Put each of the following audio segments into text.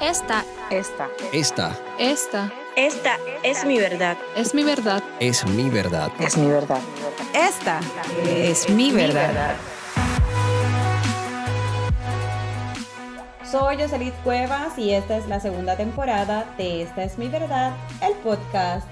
Esta, Esta. Esta esta Esta es mi verdad. es mi verdad. es mi verdad. Es mi verdad. Esta es mi verdad. Soy Joselit Cuevas y esta es la segunda temporada de Esta es mi verdad, el podcast.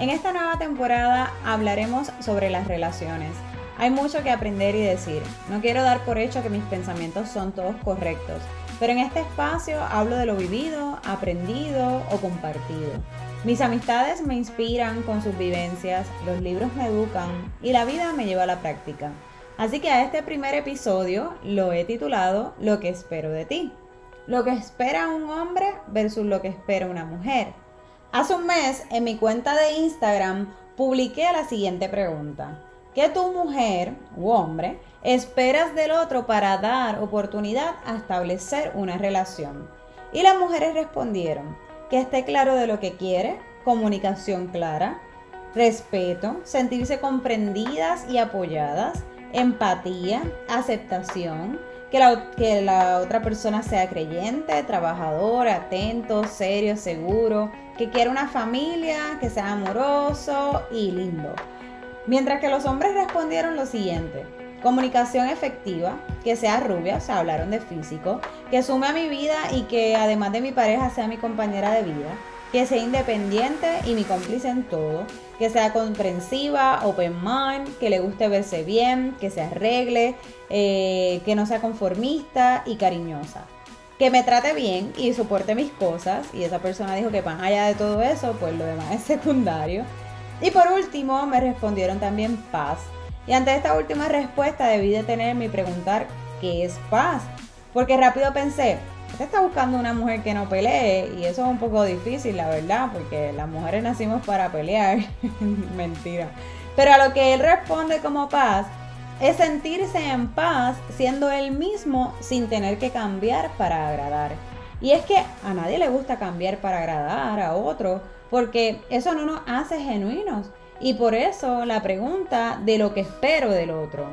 En esta nueva temporada hablaremos sobre las relaciones. Hay mucho que aprender y decir. No quiero dar por hecho que mis pensamientos son todos correctos, pero en este espacio hablo de lo vivido, aprendido o compartido. Mis amistades me inspiran con sus vivencias, los libros me educan y la vida me lleva a la práctica. Así que a este primer episodio lo he titulado Lo que espero de ti. Lo que espera un hombre versus lo que espera una mujer. Hace un mes en mi cuenta de Instagram publiqué la siguiente pregunta. ¿Qué tu mujer u hombre esperas del otro para dar oportunidad a establecer una relación? Y las mujeres respondieron que esté claro de lo que quiere, comunicación clara, respeto, sentirse comprendidas y apoyadas, empatía, aceptación, que la, que la otra persona sea creyente, trabajador, atento, serio, seguro, que quiera una familia, que sea amoroso y lindo. Mientras que los hombres respondieron lo siguiente. Comunicación efectiva, que sea rubia, o sea, hablaron de físico, que sume a mi vida y que además de mi pareja sea mi compañera de vida, que sea independiente y mi cómplice en todo, que sea comprensiva, open mind, que le guste verse bien, que se arregle, eh, que no sea conformista y cariñosa. Que me trate bien y soporte mis cosas. Y esa persona dijo que más allá de todo eso, pues lo demás es secundario. Y por último, me respondieron también paz. Y ante esta última respuesta debí detenerme y preguntar qué es paz. Porque rápido pensé, usted está buscando una mujer que no pelee y eso es un poco difícil, la verdad, porque las mujeres nacimos para pelear. Mentira. Pero a lo que él responde como paz es sentirse en paz siendo él mismo sin tener que cambiar para agradar. Y es que a nadie le gusta cambiar para agradar a otro, porque eso no nos hace genuinos. Y por eso la pregunta de lo que espero del otro.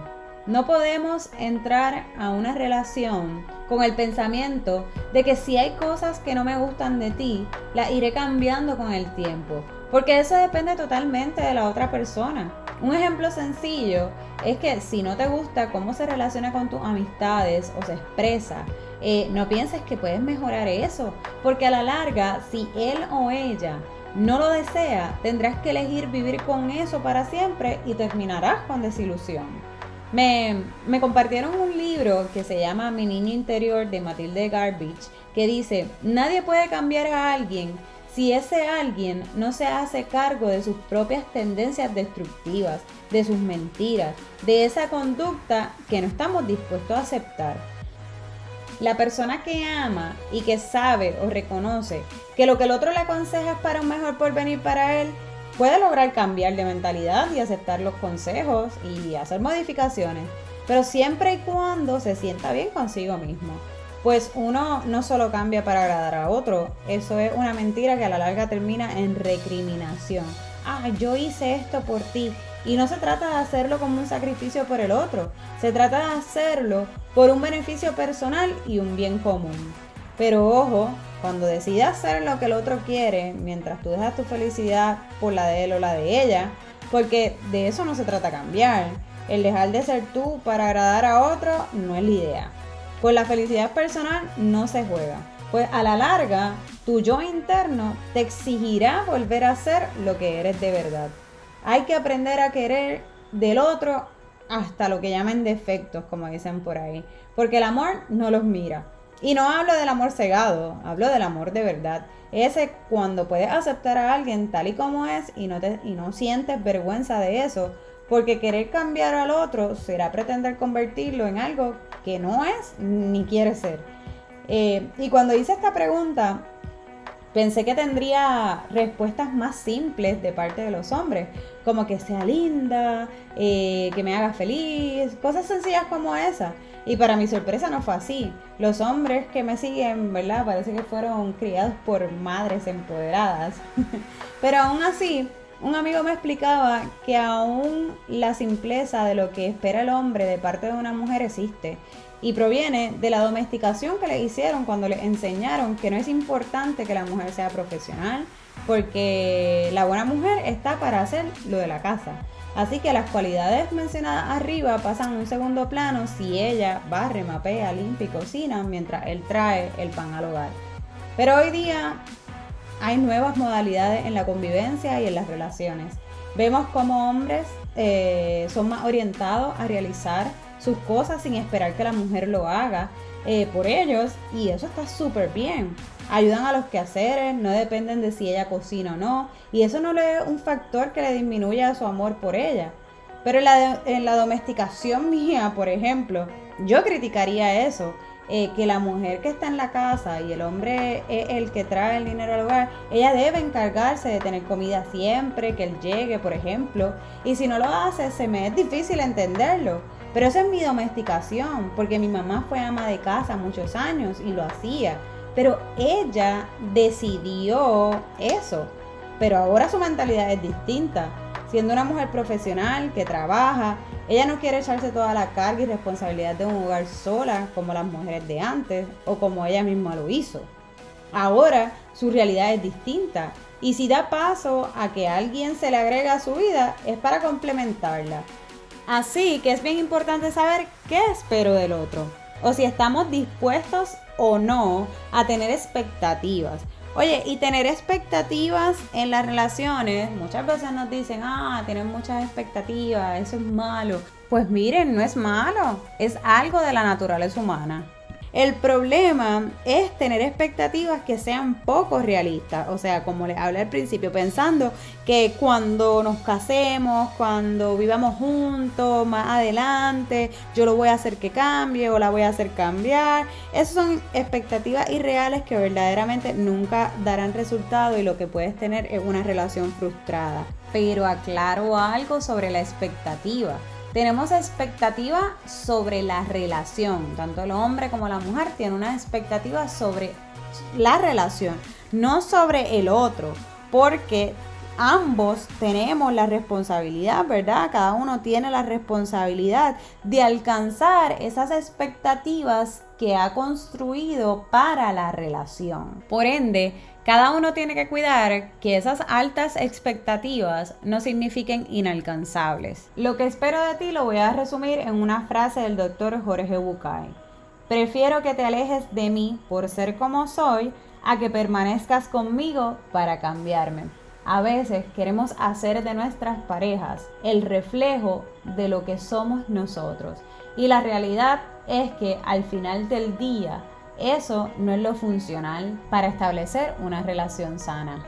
No podemos entrar a una relación con el pensamiento de que si hay cosas que no me gustan de ti, las iré cambiando con el tiempo. Porque eso depende totalmente de la otra persona. Un ejemplo sencillo es que si no te gusta cómo se relaciona con tus amistades o se expresa, eh, no pienses que puedes mejorar eso. Porque a la larga, si él o ella no lo desea, tendrás que elegir vivir con eso para siempre y terminarás con desilusión. Me, me, compartieron un libro que se llama Mi Niño Interior de Matilde Garbage, que dice, nadie puede cambiar a alguien si ese alguien no se hace cargo de sus propias tendencias destructivas, de sus mentiras, de esa conducta que no estamos dispuestos a aceptar. La persona que ama y que sabe o reconoce que lo que el otro le aconseja es para un mejor porvenir para él, puede lograr cambiar de mentalidad y aceptar los consejos y hacer modificaciones, pero siempre y cuando se sienta bien consigo mismo. Pues uno no solo cambia para agradar a otro, eso es una mentira que a la larga termina en recriminación. Ah, yo hice esto por ti. Y no se trata de hacerlo como un sacrificio por el otro, se trata de hacerlo por un beneficio personal y un bien común. Pero ojo, cuando decidas hacer lo que el otro quiere, mientras tú dejas tu felicidad por la de él o la de ella, porque de eso no se trata cambiar. El dejar de ser tú para agradar a otro no es la idea. Pues la felicidad personal no se juega. Pues a la larga, tu yo interno te exigirá volver a ser lo que eres de verdad. Hay que aprender a querer del otro hasta lo que llamen defectos, como dicen por ahí. Porque el amor no los mira. Y no hablo del amor cegado, hablo del amor de verdad. Ese cuando puedes aceptar a alguien tal y como es y no, te, y no sientes vergüenza de eso. Porque querer cambiar al otro será pretender convertirlo en algo que no es ni quiere ser. Eh, y cuando hice esta pregunta, pensé que tendría respuestas más simples de parte de los hombres, como que sea linda, eh, que me haga feliz, cosas sencillas como esa. Y para mi sorpresa no fue así. Los hombres que me siguen, ¿verdad? Parece que fueron criados por madres empoderadas. Pero aún así, un amigo me explicaba que aún la simpleza de lo que espera el hombre de parte de una mujer existe. y proviene de la domesticación que le hicieron cuando le enseñaron que no es importante que la mujer sea profesional, porque la buena mujer está para hacer lo de la casa. Así que las cualidades mencionadas arriba pasan a un segundo plano si ella barre, mapea, limpia y cocina mientras él trae el pan al hogar. Pero hoy día hay nuevas modalidades en la convivencia y en las relaciones. Vemos como hombres eh, son más orientados a realizar sus cosas sin esperar que la mujer lo haga eh, por ellos y eso está súper bien. Ayudan a los quehaceres, no dependen de si ella cocina o no y eso no es un factor que le disminuya su amor por ella. Pero en la domesticación mía, por ejemplo, yo criticaría eso. Eh, que la mujer que está en la casa y el hombre es el que trae el dinero al hogar, ella debe encargarse de tener comida siempre, que él llegue, por ejemplo. Y si no lo hace, se me es difícil entenderlo. Pero eso es mi domesticación, porque mi mamá fue ama de casa muchos años y lo hacía. Pero ella decidió eso. Pero ahora su mentalidad es distinta. Siendo una mujer profesional que trabaja, ella no quiere echarse toda la carga y responsabilidad de un hogar sola como las mujeres de antes o como ella misma lo hizo. Ahora su realidad es distinta y si da paso a que alguien se le agrega a su vida es para complementarla. Así que es bien importante saber qué espero del otro o si estamos dispuestos o no a tener expectativas. Oye, y tener expectativas en las relaciones, muchas veces nos dicen, ah, tienen muchas expectativas, eso es malo. Pues miren, no es malo, es algo de la naturaleza humana. El problema es tener expectativas que sean poco realistas, o sea, como les hablé al principio, pensando que cuando nos casemos, cuando vivamos juntos, más adelante, yo lo voy a hacer que cambie o la voy a hacer cambiar. Esas son expectativas irreales que verdaderamente nunca darán resultado y lo que puedes tener es una relación frustrada. Pero aclaro algo sobre la expectativa. Tenemos expectativa sobre la relación, tanto el hombre como la mujer tienen una expectativa sobre la relación, no sobre el otro, porque ambos tenemos la responsabilidad, ¿verdad? Cada uno tiene la responsabilidad de alcanzar esas expectativas que ha construido para la relación. Por ende, cada uno tiene que cuidar que esas altas expectativas no signifiquen inalcanzables. Lo que espero de ti lo voy a resumir en una frase del doctor Jorge Bucay. Prefiero que te alejes de mí por ser como soy a que permanezcas conmigo para cambiarme. A veces queremos hacer de nuestras parejas el reflejo de lo que somos nosotros. Y la realidad es que al final del día eso no es lo funcional para establecer una relación sana.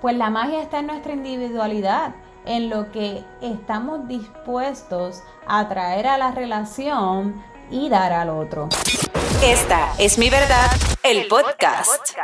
Pues la magia está en nuestra individualidad, en lo que estamos dispuestos a traer a la relación y dar al otro. Esta es mi verdad, el podcast.